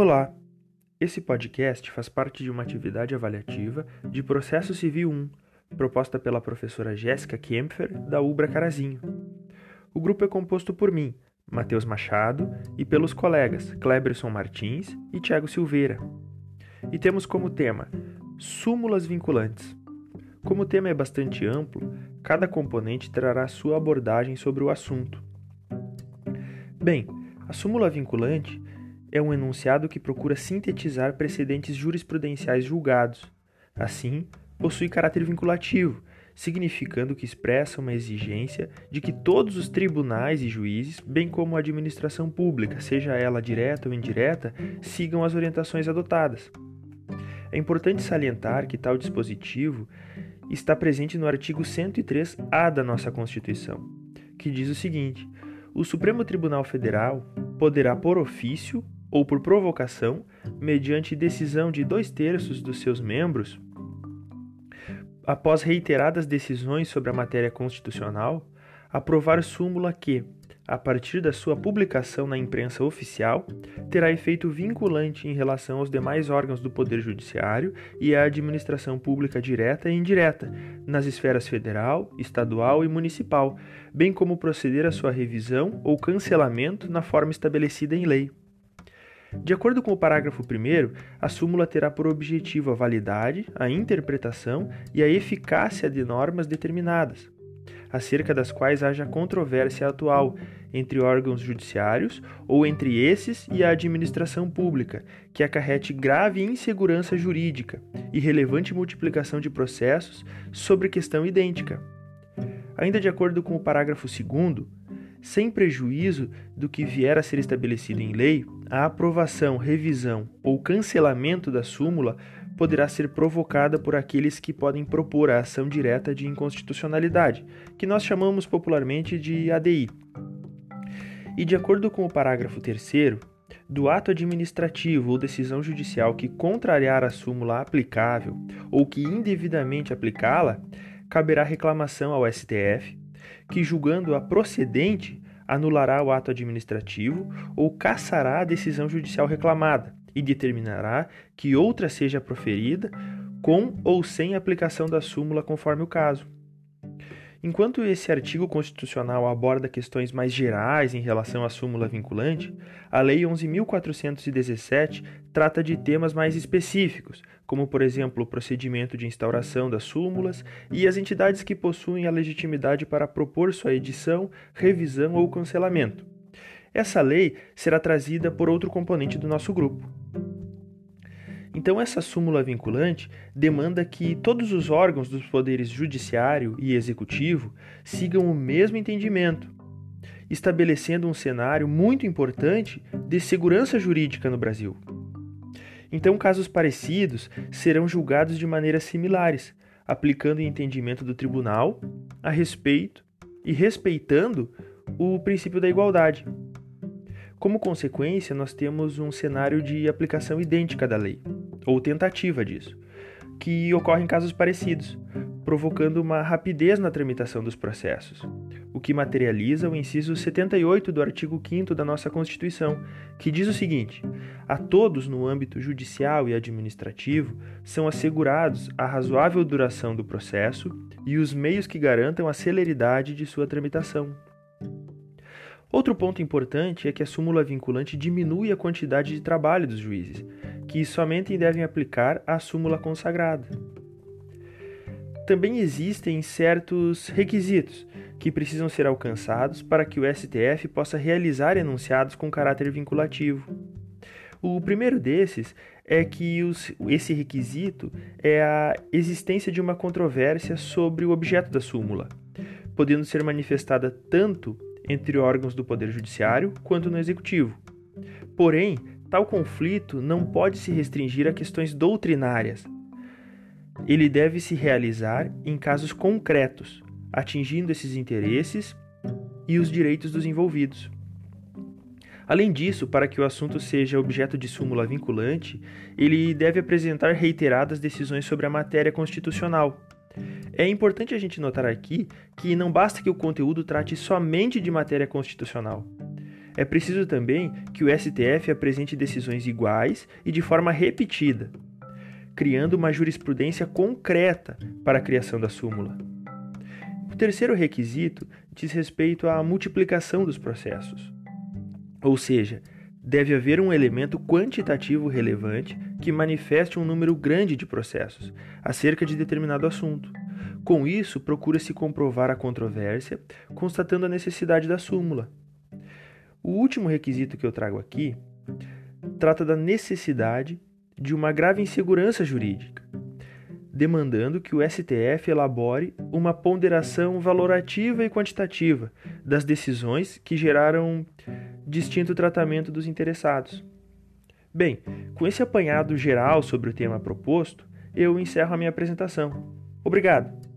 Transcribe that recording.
Olá! Esse podcast faz parte de uma atividade avaliativa de Processo Civil 1, proposta pela professora Jéssica Kempfer, da Ubra Carazinho. O grupo é composto por mim, Matheus Machado, e pelos colegas Kleberson Martins e Tiago Silveira. E temos como tema Súmulas Vinculantes. Como o tema é bastante amplo, cada componente trará sua abordagem sobre o assunto. Bem, a súmula vinculante é um enunciado que procura sintetizar precedentes jurisprudenciais julgados. Assim, possui caráter vinculativo, significando que expressa uma exigência de que todos os tribunais e juízes, bem como a administração pública, seja ela direta ou indireta, sigam as orientações adotadas. É importante salientar que tal dispositivo está presente no artigo 103-A da nossa Constituição, que diz o seguinte: o Supremo Tribunal Federal poderá, por ofício ou por provocação, mediante decisão de dois terços dos seus membros, após reiteradas decisões sobre a matéria constitucional, aprovar súmula que, a partir da sua publicação na imprensa oficial, terá efeito vinculante em relação aos demais órgãos do Poder Judiciário e à administração pública direta e indireta, nas esferas federal, estadual e municipal, bem como proceder à sua revisão ou cancelamento na forma estabelecida em lei. De acordo com o parágrafo 1, a súmula terá por objetivo a validade, a interpretação e a eficácia de normas determinadas, acerca das quais haja controvérsia atual entre órgãos judiciários ou entre esses e a administração pública, que acarrete grave insegurança jurídica e relevante multiplicação de processos sobre questão idêntica. Ainda de acordo com o parágrafo 2, sem prejuízo do que vier a ser estabelecido em lei, a aprovação, revisão ou cancelamento da súmula poderá ser provocada por aqueles que podem propor a ação direta de inconstitucionalidade, que nós chamamos popularmente de ADI. E de acordo com o parágrafo 3 do ato administrativo ou decisão judicial que contrariar a súmula aplicável ou que indevidamente aplicá-la, caberá reclamação ao STF, que julgando-a procedente, anulará o ato administrativo ou cassará a decisão judicial reclamada e determinará que outra seja proferida com ou sem aplicação da súmula conforme o caso. Enquanto esse artigo constitucional aborda questões mais gerais em relação à súmula vinculante, a Lei 11.417 trata de temas mais específicos, como, por exemplo, o procedimento de instauração das súmulas e as entidades que possuem a legitimidade para propor sua edição, revisão ou cancelamento. Essa lei será trazida por outro componente do nosso grupo. Então, essa súmula vinculante demanda que todos os órgãos dos poderes judiciário e executivo sigam o mesmo entendimento, estabelecendo um cenário muito importante de segurança jurídica no Brasil. Então, casos parecidos serão julgados de maneiras similares, aplicando o entendimento do tribunal a respeito e respeitando o princípio da igualdade. Como consequência, nós temos um cenário de aplicação idêntica da lei, ou tentativa disso, que ocorre em casos parecidos, provocando uma rapidez na tramitação dos processos, o que materializa o inciso 78 do artigo 5 da nossa Constituição, que diz o seguinte: a todos no âmbito judicial e administrativo são assegurados a razoável duração do processo e os meios que garantam a celeridade de sua tramitação. Outro ponto importante é que a súmula vinculante diminui a quantidade de trabalho dos juízes, que somente devem aplicar a súmula consagrada. Também existem certos requisitos que precisam ser alcançados para que o STF possa realizar enunciados com caráter vinculativo. O primeiro desses é que os, esse requisito é a existência de uma controvérsia sobre o objeto da súmula, podendo ser manifestada tanto entre órgãos do Poder Judiciário quanto no Executivo. Porém, tal conflito não pode se restringir a questões doutrinárias. Ele deve se realizar em casos concretos, atingindo esses interesses e os direitos dos envolvidos. Além disso, para que o assunto seja objeto de súmula vinculante, ele deve apresentar reiteradas decisões sobre a matéria constitucional, é importante a gente notar aqui que não basta que o conteúdo trate somente de matéria constitucional. É preciso também que o STF apresente decisões iguais e de forma repetida, criando uma jurisprudência concreta para a criação da súmula. O terceiro requisito diz respeito à multiplicação dos processos. Ou seja, deve haver um elemento quantitativo relevante que manifeste um número grande de processos acerca de determinado assunto. Com isso, procura-se comprovar a controvérsia, constatando a necessidade da súmula. O último requisito que eu trago aqui trata da necessidade de uma grave insegurança jurídica, demandando que o STF elabore uma ponderação valorativa e quantitativa das decisões que geraram distinto tratamento dos interessados. Bem, com esse apanhado geral sobre o tema proposto, eu encerro a minha apresentação. Obrigado!